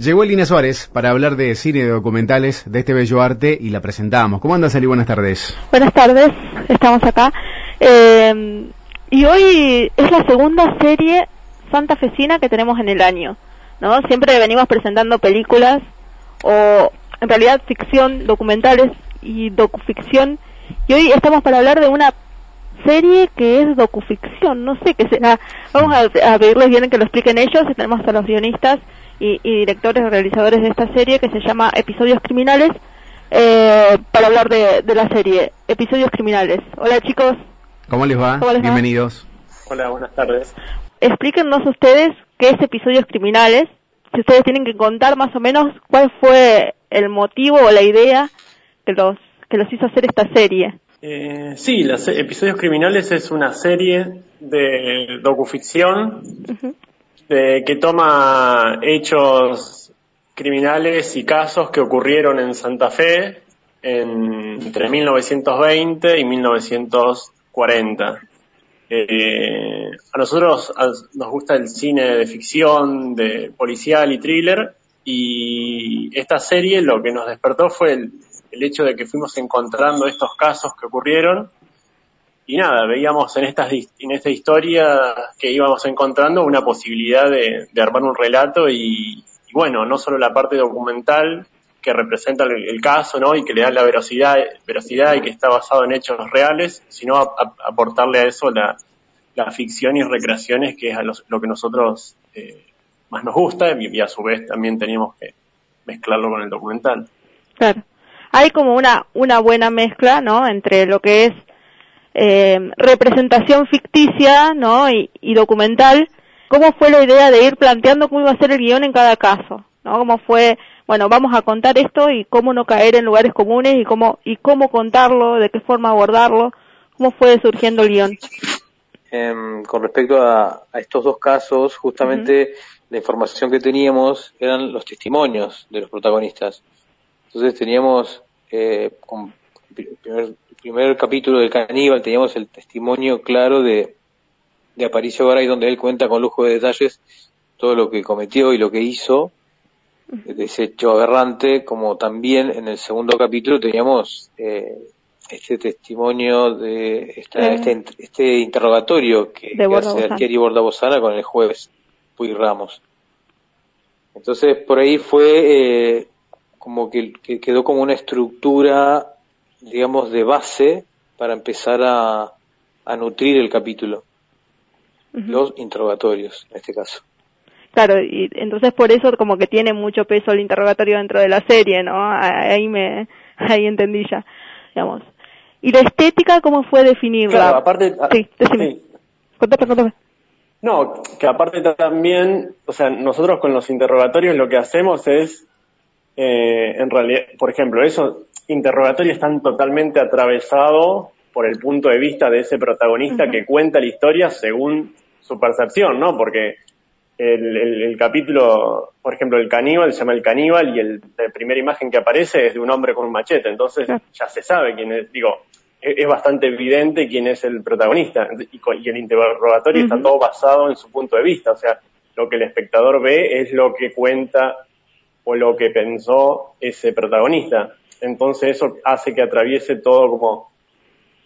Llegó Elina Suárez para hablar de cine y de documentales de este bello arte y la presentamos. ¿Cómo andas, Eli? Buenas tardes. Buenas tardes, estamos acá. Eh, y hoy es la segunda serie santafesina que tenemos en el año. ¿no? Siempre venimos presentando películas o en realidad ficción, documentales y docuficción. Y hoy estamos para hablar de una serie que es docuficción, no sé qué será. Vamos a, a pedirles bien que lo expliquen ellos. Tenemos a los guionistas y, y directores realizadores de esta serie que se llama Episodios Criminales eh, para hablar de, de, la serie Episodios Criminales. Hola chicos. ¿Cómo les va? ¿Cómo les Bienvenidos. Va? Hola, buenas tardes. Explíquenos ustedes qué es Episodios Criminales. Si ustedes tienen que contar más o menos cuál fue el motivo o la idea que los que los hizo hacer esta serie. Eh, sí, los Episodios Criminales es una serie de docuficción uh -huh de, que toma hechos criminales y casos que ocurrieron en Santa Fe en, entre 1920 y 1940. Eh, a nosotros nos gusta el cine de ficción, de policial y thriller, y esta serie lo que nos despertó fue el hecho de que fuimos encontrando estos casos que ocurrieron y nada, veíamos en, estas, en esta historia que íbamos encontrando una posibilidad de, de armar un relato y, y, bueno, no solo la parte documental que representa el, el, caso, ¿no? Y que le da la veracidad, veracidad y que está basado en hechos reales, sino a, aportarle a eso la, la, ficción y recreaciones que es a lo que nosotros eh, más nos gusta y, y a su vez también teníamos que mezclarlo con el documental. Claro. Hay como una, una buena mezcla, ¿no? Entre lo que es eh, representación ficticia ¿no? Y, y, documental, ¿cómo fue la idea de ir planteando cómo iba a ser el guion en cada caso? ¿no? ¿Cómo fue, bueno, vamos a contar esto y cómo no caer en lugares comunes y cómo, y cómo contarlo, de qué forma abordarlo? ¿Cómo fue surgiendo el guion? Eh, con respecto a, a, estos dos casos, justamente uh -huh. la información que teníamos eran los testimonios de los protagonistas. Entonces teníamos eh, con primer, primer capítulo del caníbal teníamos el testimonio claro de, de Aparicio Garay donde él cuenta con lujo de detalles todo lo que cometió y lo que hizo. Ese hecho aberrante como también en el segundo capítulo teníamos eh, este testimonio de esta, este, este interrogatorio que, que hace Thierry Bordabosana con el juez Puy Ramos. Entonces por ahí fue eh, como que, que quedó como una estructura digamos, de base para empezar a, a nutrir el capítulo. Uh -huh. Los interrogatorios, en este caso. Claro, y entonces por eso como que tiene mucho peso el interrogatorio dentro de la serie, ¿no? Ahí me, ahí entendí ya, digamos. ¿Y la estética cómo fue definirla? Claro, aparte... Sí, decime. Sí. Contame, contame. No, que aparte también, o sea, nosotros con los interrogatorios lo que hacemos es, eh, en realidad, por ejemplo, eso interrogatorios están totalmente atravesados por el punto de vista de ese protagonista uh -huh. que cuenta la historia según su percepción, ¿no? Porque el, el, el, capítulo, por ejemplo, el caníbal se llama el caníbal y el, la primera imagen que aparece es de un hombre con un machete, entonces uh -huh. ya se sabe quién es, digo, es, es, bastante evidente quién es el protagonista y, y el interrogatorio uh -huh. está todo basado en su punto de vista, o sea, lo que el espectador ve es lo que cuenta o lo que pensó ese protagonista entonces eso hace que atraviese todo como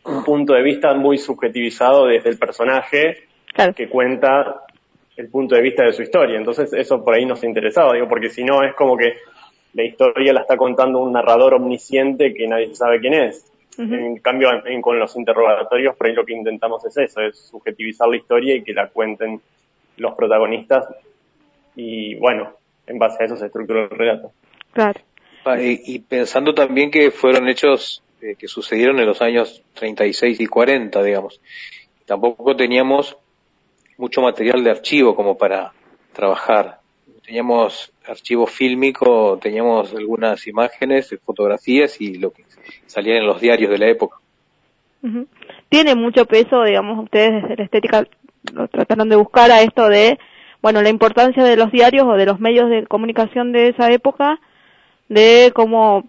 un punto de vista muy subjetivizado desde el personaje claro. que cuenta el punto de vista de su historia. Entonces eso por ahí nos interesaba, digo, porque si no es como que la historia la está contando un narrador omnisciente que nadie sabe quién es. Uh -huh. En cambio, en, con los interrogatorios, por ahí lo que intentamos es eso, es subjetivizar la historia y que la cuenten los protagonistas y bueno, en base a eso se estructura el relato. Claro. Ah, y, y, pensando también que fueron hechos eh, que sucedieron en los años 36 y 40, digamos. Tampoco teníamos mucho material de archivo como para trabajar. Teníamos archivo fílmico, teníamos algunas imágenes, fotografías y lo que salía en los diarios de la época. Tiene mucho peso, digamos, ustedes desde la estética lo trataron de buscar a esto de, bueno, la importancia de los diarios o de los medios de comunicación de esa época de cómo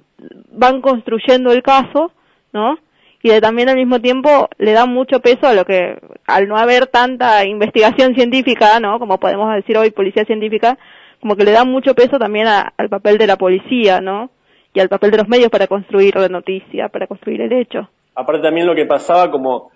van construyendo el caso, ¿no? Y de también al mismo tiempo le da mucho peso a lo que, al no haber tanta investigación científica, ¿no? Como podemos decir hoy, policía científica, como que le da mucho peso también al papel de la policía, ¿no? Y al papel de los medios para construir la noticia, para construir el hecho. Aparte también lo que pasaba como,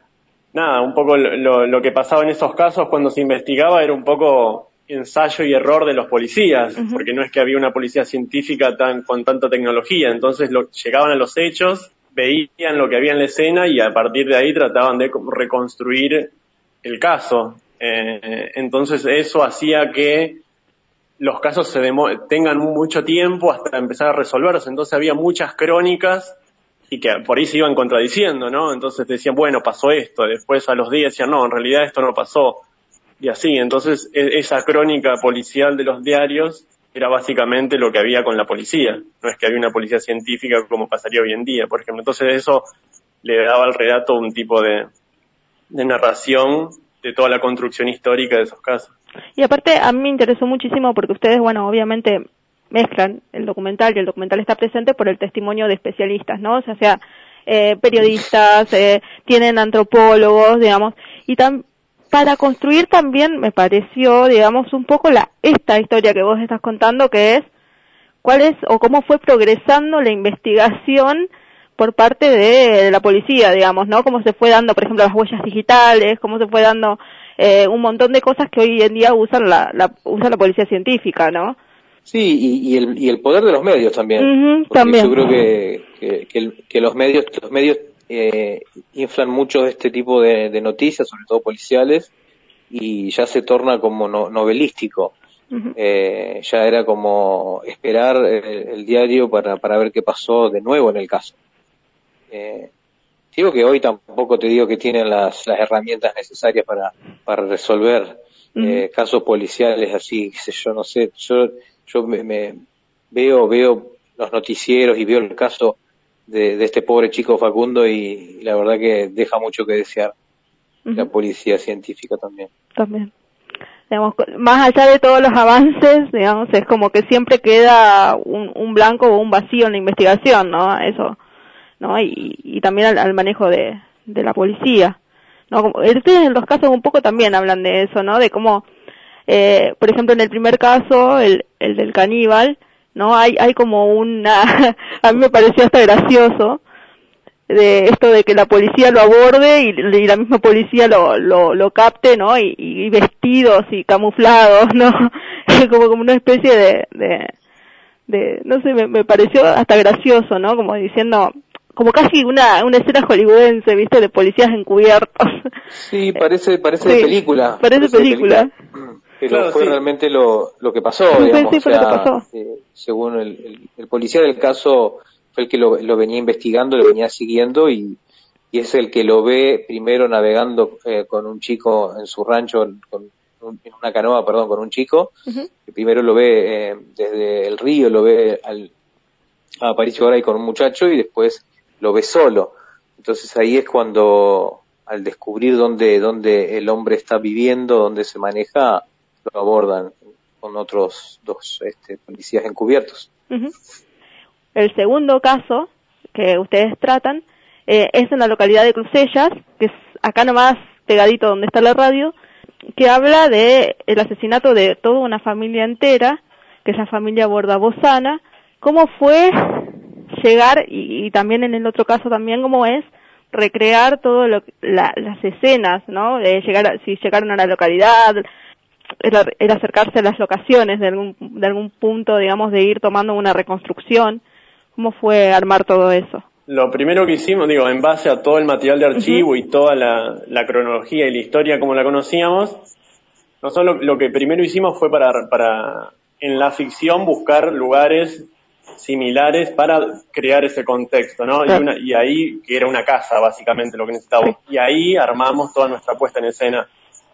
nada, un poco lo que pasaba en esos casos cuando se investigaba era un poco ensayo y error de los policías, porque no es que había una policía científica tan con tanta tecnología, entonces lo, llegaban a los hechos, veían lo que había en la escena y a partir de ahí trataban de reconstruir el caso. Eh, entonces eso hacía que los casos se tengan mucho tiempo hasta empezar a resolverse. Entonces había muchas crónicas y que por ahí se iban contradiciendo, ¿no? Entonces decían, bueno, pasó esto. Después a los días decían, no, en realidad esto no pasó y así. Entonces, e, esa crónica policial de los diarios era básicamente lo que había con la policía. No es que había una policía científica como pasaría hoy en día, por ejemplo. Entonces, eso le daba al relato un tipo de, narración de toda la construcción histórica de esos casos. Y aparte, a mí me interesó muchísimo porque ustedes, bueno, obviamente mezclan el documental y el documental está presente por el testimonio de especialistas, ¿no? O sea, sea eh, periodistas, eh, tienen antropólogos, digamos, y para construir también me pareció, digamos, un poco la esta historia que vos estás contando, que es cuál es o cómo fue progresando la investigación por parte de, la policía, digamos, ¿no? Cómo se fue dando, por ejemplo, las huellas digitales, cómo se fue dando eh, un montón de cosas que hoy en día usan la, la usa la policía científica, ¿no? Sí, y, el, y el poder de los medios también. también. Yo creo que, que, que los medios, los medios eh, inflan mucho este tipo de, noticias, sobre todo policiales, y ya se torna como novelístico. eh, ya era como esperar el, diario para, para ver qué pasó de nuevo en el caso. Eh, digo que hoy tampoco te digo que tienen las, las herramientas necesarias para, para resolver eh, casos policiales así, yo no sé, yo, yo me, me, veo, veo los noticieros y veo el caso de, este pobre chico Facundo y, la verdad que deja mucho que desear. La policía científica también. También. Digamos, más allá de todos los avances, digamos, es como que siempre queda un, un blanco o un vacío en la investigación, ¿no? Eso, ¿no? Y, y también al, manejo de, de la policía. ¿no? Como, ustedes en los casos un poco también hablan de eso, ¿no? De cómo, eh, por ejemplo, en el primer caso, el, el del caníbal, ¿no? Hay, hay como una, a mí me pareció hasta gracioso, de esto de que la policía lo aborde y, la misma policía lo, lo, lo capte, ¿no? Y, vestidos y camuflados, ¿no? como, como una especie de, de, de no sé, me, me, pareció hasta gracioso, ¿no? Como diciendo, como casi una, una escena hollywoodense, ¿viste? De policías encubiertos. Sí, parece, parece de película. Parece, película. Pero fue realmente lo, lo que pasó, digamos. Eh, según el, el, policía del caso fue el que lo, lo, venía investigando, lo venía siguiendo y, y es el que lo ve primero navegando eh, con un chico en su rancho, con en una canoa, perdón, con un chico. que primero lo ve eh, desde el río, lo ve al, a Aparicio Garay con un muchacho y después lo ve solo. Entonces ahí es cuando, al descubrir dónde, dónde el hombre está viviendo, dónde se maneja, abordan con otros dos este, policías encubiertos. El segundo caso que ustedes tratan eh, es en la localidad de Crucellas, que es acá nomás pegadito donde está la radio, que habla de el asesinato de toda una familia entera, que es la familia Bordabosana, cómo fue llegar, y, también en el otro caso también cómo es, recrear todo lo las escenas, ¿no? Llegar si llegaron a la localidad, el, acercarse a las locaciones de algún, de algún punto, digamos, de ir tomando una reconstrucción. ¿Cómo fue armar todo eso? Lo primero que hicimos, digo, en base a todo el material de archivo y toda la, cronología y la historia como la conocíamos, nosotros lo, lo, que primero hicimos fue para, para, en la ficción, buscar lugares similares para crear ese contexto, ¿no? Y, una, y, ahí, que era una casa, básicamente, lo que necesitábamos. Y ahí armamos toda nuestra puesta en escena.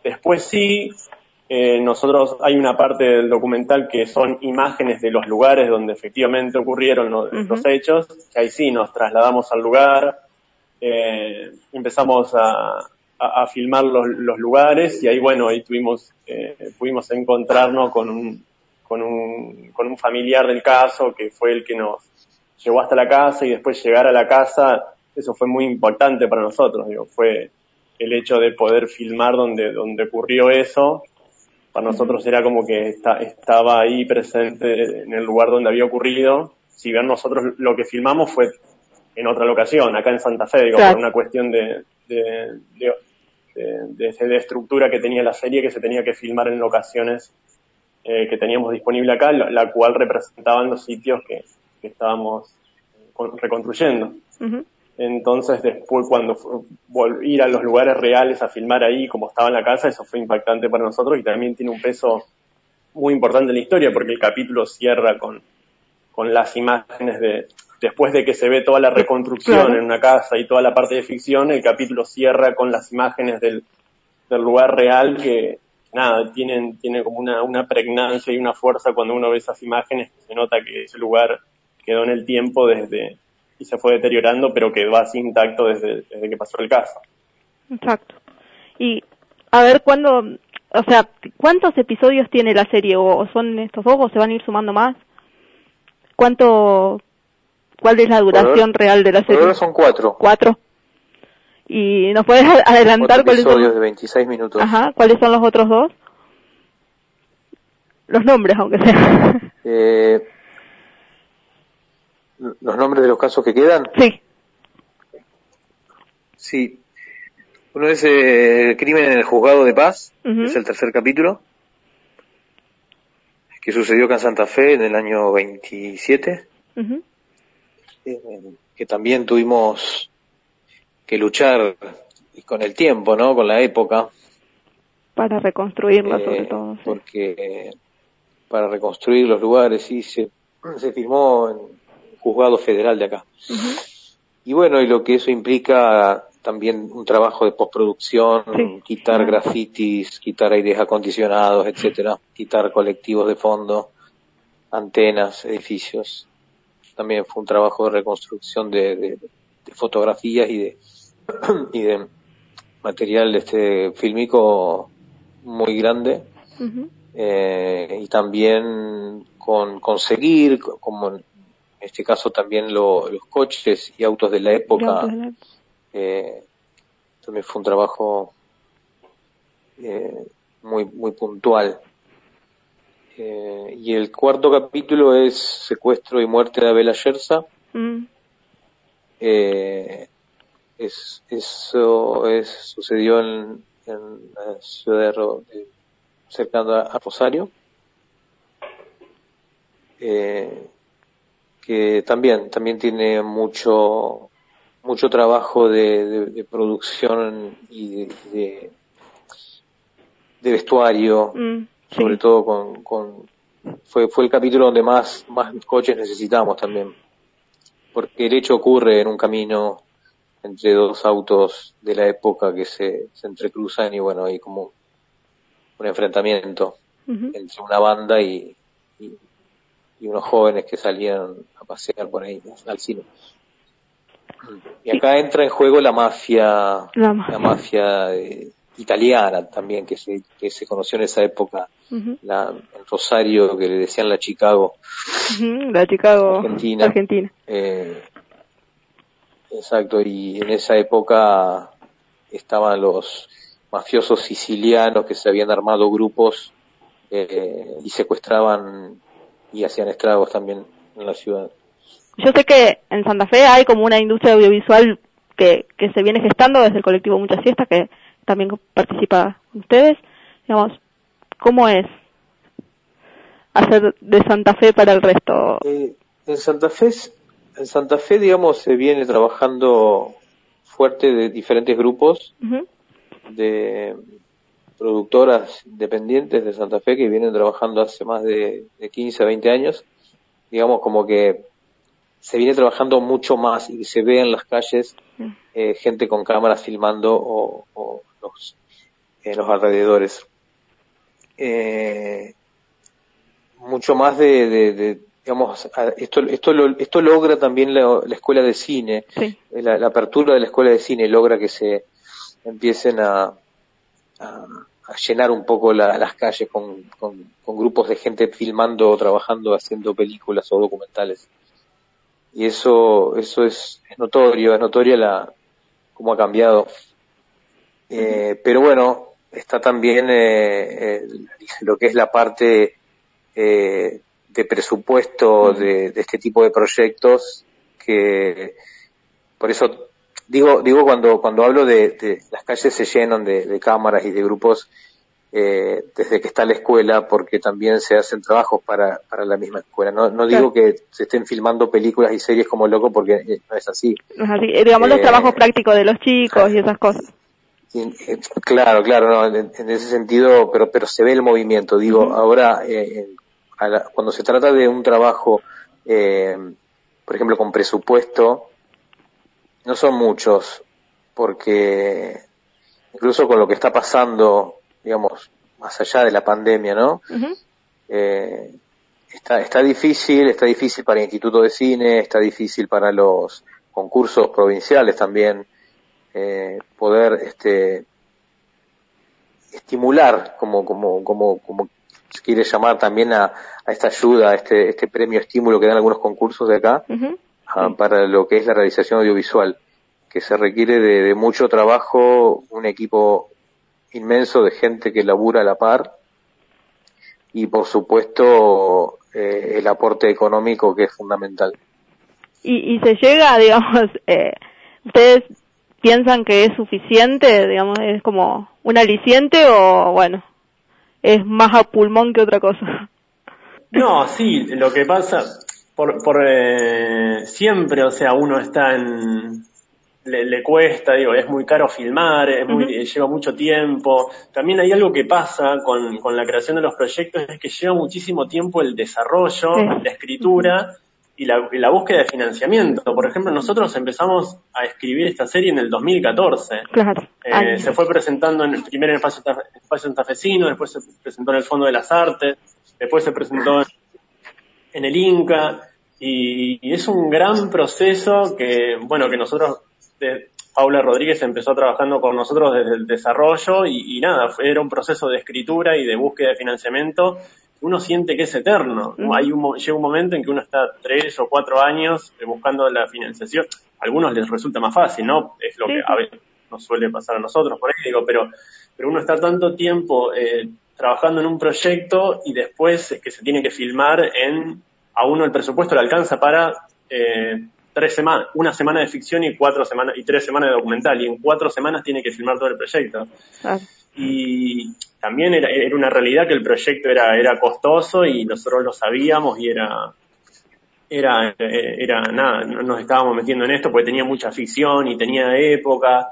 Después sí, eh, nosotros hay una parte del documental que son imágenes de los lugares donde efectivamente ocurrieron los, hechos, que ahí sí nos trasladamos al lugar, eh, empezamos a, a, filmar los, los, lugares y ahí bueno, ahí tuvimos, eh, pudimos encontrarnos con un, con un, con un familiar del caso que fue el que nos llegó hasta la casa y después llegar a la casa, eso fue muy importante para nosotros, digo, fue el hecho de poder filmar donde, donde ocurrió eso Para nosotros era como que estaba ahí presente en el lugar donde había ocurrido. Si bien nosotros lo que filmamos fue en otra locación, acá en Santa Fe, digo, por una cuestión de, de, de, estructura que tenía la serie que se tenía que filmar en locaciones eh, que teníamos disponible acá, la, cual representaban los sitios que, estábamos reconstruyendo. Entonces después cuando ir a los lugares reales a filmar ahí como estaba en la casa, eso fue impactante para nosotros y también tiene un peso muy importante en la historia porque el capítulo cierra con, con las imágenes de, después de que se ve toda la reconstrucción en una casa y toda la parte de ficción, el capítulo cierra con las imágenes del, del lugar real que, nada, tienen, tiene como una, una pregnancia y una fuerza cuando uno ve esas imágenes, se nota que ese lugar quedó en el tiempo desde, y se fue deteriorando, pero quedó así intacto desde, desde que pasó el caso. Exacto. Y a ver cuándo, o sea, ¿cuántos episodios tiene la serie? ¿O son estos dos o se van a ir sumando más? ¿Cuánto, cuál es la duración real de la serie? Ahora son cuatro. Cuatro. ¿Y nos puedes adelantar cuáles son? de 26 minutos. Ajá, ¿cuáles son los otros dos? Los nombres, aunque sea. Eh, ¿Los nombres de los casos que quedan? Sí. Sí. Uno es eh, el crimen en el juzgado de paz, es el tercer capítulo, que sucedió acá en Santa Fe en el año 27, eh, que también tuvimos que luchar con el tiempo, ¿no? Con la época. Para reconstruirla sobre eh, todo. Porque para reconstruir los lugares, sí, se, se firmó en juzgado federal de acá. Y bueno, y lo que eso implica también un trabajo de postproducción, quitar grafitis, quitar aires acondicionados, etcétera, quitar colectivos de fondo, antenas, edificios. También fue un trabajo de reconstrucción de, fotografías y de, y de material este filmico muy grande. Eh, y también con conseguir, como en este caso también los coches y autos de la época, eh, también fue un trabajo eh, muy, muy puntual. Eh, y el cuarto capítulo es Secuestro y muerte de Abel Ayerza. Mm. es, eso es, sucedió en, la ciudad de, cercana a Rosario. Eh, que también, también tiene mucho, mucho trabajo de, producción y de, de, vestuario, mm, sobre todo con, con fue, fue el capítulo donde más, más coches necesitamos también, porque el hecho ocurre en un camino entre dos autos de la época que se, se entrecruzan y bueno, hay como un enfrentamiento entre una banda y, y unos jóvenes que salían a pasear por ahí al cine. Y acá entra en juego la mafia, la, mafia eh, italiana también que se, que se conoció en esa época, la, el Rosario que le decían la Chicago, la Chicago Argentina. Argentina. Eh, exacto, y en esa época estaban los mafiosos sicilianos que se habían armado grupos eh, y secuestraban y hacían estragos también en la ciudad. Yo sé que en Santa Fe hay como una industria audiovisual que, que se viene gestando desde el colectivo Mucha Siesta, que también participa ustedes. Digamos, ¿cómo es hacer de Santa Fe para el resto? Eh, en Santa Fe, en Santa Fe, digamos, se viene trabajando fuerte de diferentes grupos de productoras independientes de Santa Fe que vienen trabajando hace más de, de 15 a 20 años. Digamos como que se viene trabajando mucho más y se ve en las calles mm. eh, gente con cámaras filmando o, los, en los alrededores. Eh, mucho más de, digamos, esto, esto, esto logra también la, escuela de cine, la, la, apertura de la escuela de cine logra que se empiecen a, a, llenar un poco las calles con, con, grupos de gente filmando, trabajando, haciendo películas o documentales. Y eso, eso es, notorio, es notoria la, cómo ha cambiado. Eh, pero bueno, está también eh, lo que es la parte eh, de presupuesto de, este tipo de proyectos que por eso digo digo cuando cuando hablo de, las calles se llenan de, cámaras y de grupos eh, desde que está la escuela porque también se hacen trabajos para, para la misma escuela. No, no digo que se estén filmando películas y series como loco porque no es así, digamos los trabajos prácticos de los chicos y esas cosas. Eh, claro, claro, en, ese sentido, pero pero se ve el movimiento. Digo, ahora eh, cuando se trata de un trabajo, eh, por ejemplo, con presupuesto, no son muchos, porque incluso con lo que está pasando, digamos, más allá de la pandemia, ¿no? está, está difícil, está difícil para el Instituto de Cine, está difícil para los concursos provinciales también eh, poder este, estimular, como, como, como, como se quiere llamar también a, esta ayuda, a este, este premio estímulo que dan algunos concursos de acá, ah, para lo que es la realización audiovisual, que se requiere de, mucho trabajo, un equipo inmenso de gente que labura a la par, y por supuesto eh, el aporte económico que es fundamental. Y, y se llega, digamos, eh, ustedes piensan que es suficiente, digamos, es como un aliciente o bueno, es más a pulmón que otra cosa. No, sí, lo que pasa, por, por eh, siempre, o sea, uno está en, le, cuesta, digo, es muy caro filmar, es muy, lleva mucho tiempo. También hay algo que pasa con, con la creación de los proyectos, es que lleva muchísimo tiempo el desarrollo, la escritura, y la, búsqueda de financiamiento. Por ejemplo, nosotros empezamos a escribir esta serie en el 2014. Claro. Eh, se fue presentando en el, el espacio, espacio Santafesino, después se presentó en el Fondo de las Artes, después se presentó en, el Inca, y, es un gran proceso que, bueno, que nosotros, de, Paula Rodríguez empezó trabajando con nosotros desde el desarrollo, y, y nada, era un proceso de escritura y de búsqueda de financiamiento uno siente que es eterno. Hay un, llega un momento en que uno está tres o cuatro años eh, buscando la financiación. A algunos les resulta más fácil, ¿no? Es lo que a veces nos suele pasar a nosotros, por ahí digo, pero, pero uno está tanto tiempo eh, trabajando en un proyecto y después que se tiene que filmar en, a uno el presupuesto le alcanza para eh, tres semanas, una semana de ficción y cuatro semanas, y tres semanas de documental, y en cuatro semanas tiene que filmar todo el proyecto. Y también era, era una realidad que el proyecto era, era costoso y nosotros lo sabíamos y era, era, era nada, nos estábamos metiendo en esto porque tenía mucha ficción y tenía época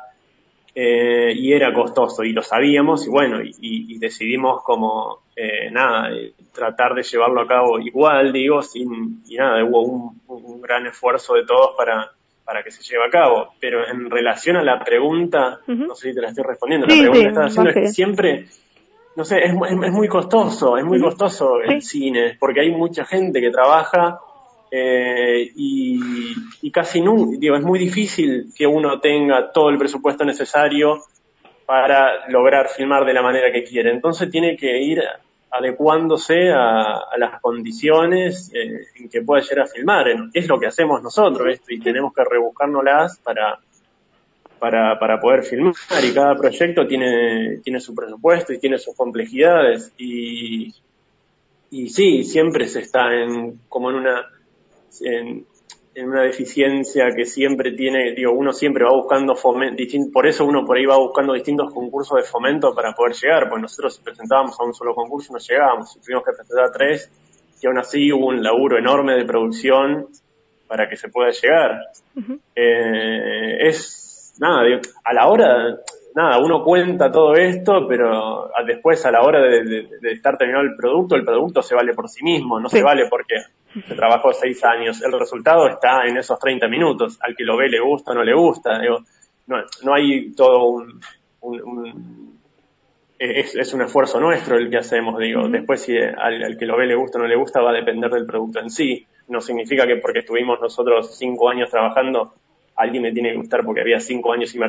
eh, y era costoso y lo sabíamos y bueno, y, decidimos como, eh, nada, tratar de llevarlo a cabo igual, digo, sin, y nada, hubo un, un gran esfuerzo de todos para, para que se lleve a cabo. Pero en relación a la pregunta, no sé si te la estoy respondiendo, la pregunta que estás haciendo es que siempre, no sé, es, es, muy costoso, es muy costoso el cine, porque hay mucha gente que trabaja eh, y, y, casi nunca, digo, es muy difícil que uno tenga todo el presupuesto necesario para lograr filmar de la manera que quiere. Entonces tiene que ir adecuándose a, las condiciones eh, en que pueda llegar a filmar. Es lo que hacemos nosotros y tenemos que rebuscárnoslas para, para, para poder filmar y cada proyecto tiene, tiene su presupuesto y tiene sus complejidades y, y sí, siempre se está en, como en una, en, en una deficiencia que siempre tiene, digo, uno siempre va buscando fomento, por eso uno por ahí va buscando distintos concursos de fomento para poder llegar, pues nosotros si presentábamos a un solo concurso no llegábamos, tuvimos que presentar a tres, y aún así hubo un laburo enorme de producción para que se pueda llegar. eh, es, nada, a la hora, nada, uno cuenta todo esto, pero después a la hora de, estar terminado el producto, el producto se vale por sí mismo, no se vale porque se trabajó seis años. El resultado está en esos 30 minutos. Al que lo ve le gusta o no le gusta. no, no hay todo un, un, es, es, un esfuerzo nuestro el que hacemos, digo. Después si al, que lo ve le gusta o no le gusta va a depender del producto en sí. No significa que porque estuvimos nosotros cinco años trabajando, alguien me tiene que gustar porque había cinco años y me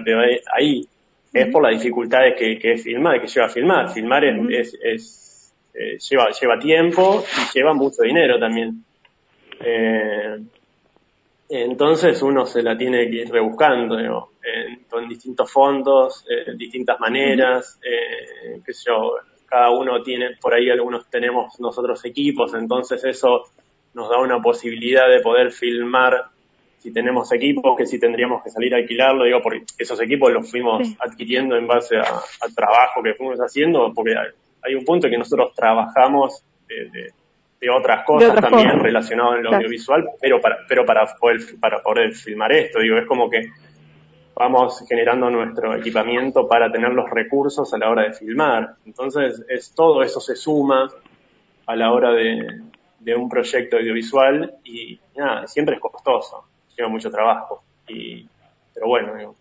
ahí. Es por las dificultades que, que es filmar, que lleva a filmar. Filmar es, es, eh, lleva, lleva tiempo y lleva mucho dinero también. Eh, Entonces uno se la tiene que ir rebuscando, en, distintos fondos, en distintas maneras, eh, qué sé yo, cada uno tiene, por ahí algunos tenemos nosotros equipos, entonces eso nos da una posibilidad de poder filmar si tenemos equipos, que si tendríamos que salir a alquilarlo, digo, porque esos equipos los fuimos adquiriendo en base al trabajo que fuimos haciendo, porque hay, un punto que nosotros trabajamos de, otras cosas también relacionadas en lo audiovisual, pero para, pero para poder, para poder filmar esto, digo, es como que vamos generando nuestro equipamiento para tener los recursos a la hora de filmar. Entonces, es todo eso se suma a la hora de, de un proyecto audiovisual y nada, siempre es costoso lleva mucho trabajo. Y, pero bueno,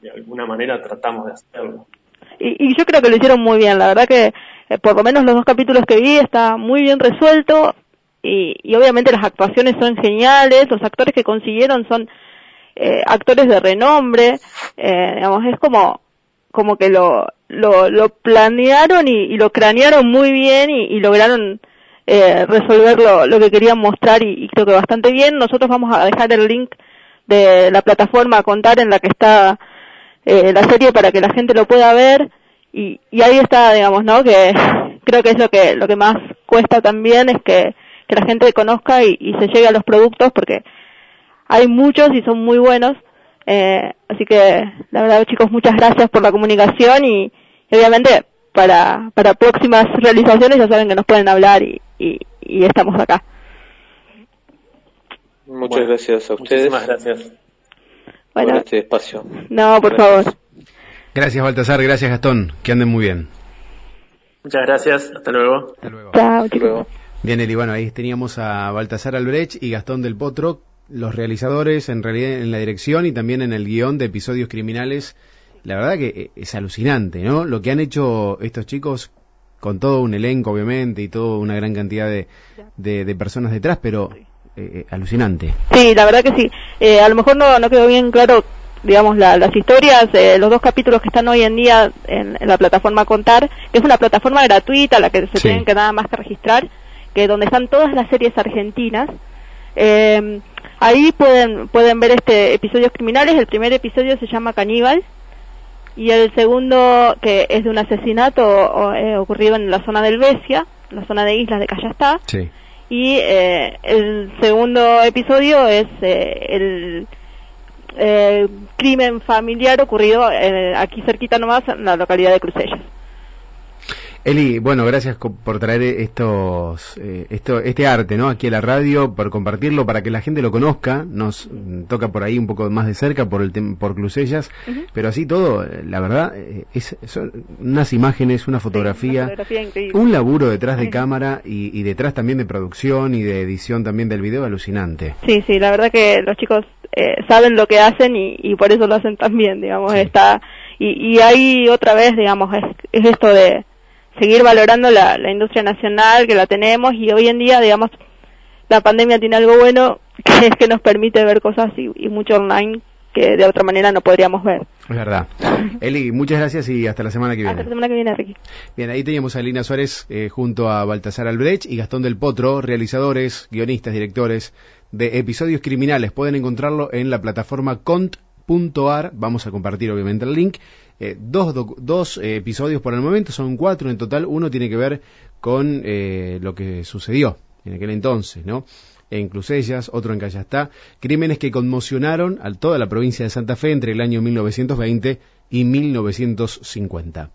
de alguna manera tratamos de hacerlo. Y, y, yo creo que lo hicieron muy bien, la verdad que eh, por lo menos los dos capítulos que vi está muy bien resuelto y, y obviamente las actuaciones son geniales, los actores que consiguieron son eh, actores de renombre, eh, digamos, es como como que lo, lo, lo planearon y, lo cranearon muy bien y lograron eh, resolver lo, lo, que querían mostrar y, creo que bastante bien. Nosotros vamos a dejar el link de la plataforma a contar en la que está eh, la serie para que la gente lo pueda ver y, y ahí está, digamos, ¿no? Que creo que es lo que lo que más cuesta también es que, que la gente conozca y, y se llegue a los productos porque hay muchos y son muy buenos. Eh, así que, la verdad, chicos, muchas gracias por la comunicación y, y obviamente para, para próximas realizaciones ya saben que nos pueden hablar y, y, estamos acá. Muchas gracias a ustedes. Muchísimas gracias bueno, por este espacio. No, por favor. Gracias Baltasar, gracias Gastón, que anden muy bien. Muchas gracias, hasta luego. Hasta luego. Chao. Bien, Eli, bueno, ahí teníamos a Baltasar Albrecht y Gastón del Potro, los realizadores en realidad en la dirección y también en el guion de episodios criminales. La verdad que es alucinante, ¿no? Lo que han hecho estos chicos con todo un elenco, obviamente, y toda una gran cantidad de, de, personas detrás, pero eh, eh, alucinante. Sí, la verdad que sí. Eh, a lo mejor no, no quedó bien claro, digamos, las historias, los dos capítulos que están hoy en día en, la plataforma Contar, que es una plataforma gratuita, la que se tienen que nada más que registrar, que donde están todas las series argentinas. ahí pueden, pueden ver este episodios criminales. El primer episodio se llama Caníbal y el segundo que es de un asesinato eh, ocurrido en la zona del Besia, la zona de Islas de Callastá. Sí. Y eh, el segundo episodio es eh, el crimen familiar ocurrido aquí cerquita nomás en la localidad de Crucellas. Eli, bueno, gracias por traer estos, eh, esto, este arte, ¿no? Aquí a la radio, por compartirlo, para que la gente lo conozca. Nos toca por ahí un poco más de cerca por el por Clusellas, pero así todo, eh, la verdad, eh, es, son unas imágenes, una fotografía, un laburo detrás de cámara y, detrás también de producción y de edición también del video alucinante. Sí, sí, la verdad que los chicos eh, saben lo que hacen y, por eso lo hacen tan bien, digamos, está y, y ahí otra vez, digamos, es esto de seguir valorando la, la industria nacional que la tenemos y hoy en día, digamos, la pandemia tiene algo bueno que es que nos permite ver cosas y, mucho online que de otra manera no podríamos ver. Es verdad. Eli, muchas gracias y hasta la semana que viene. Hasta la semana que viene, Ricky. Bien, ahí teníamos a Elina Suárez eh, junto a Baltasar Albrecht y Gastón del Potro, realizadores, guionistas, directores de episodios criminales. Pueden encontrarlo en la plataforma cont.ar. Vamos a compartir obviamente el link. Eh, dos, dos eh, episodios por el momento, son cuatro en total. Uno tiene que ver con eh, lo que sucedió en aquel entonces, ¿no? En Clusellas, otro en Callastá. Crímenes que conmocionaron a toda la provincia de Santa Fe entre el año 1920 y 1950.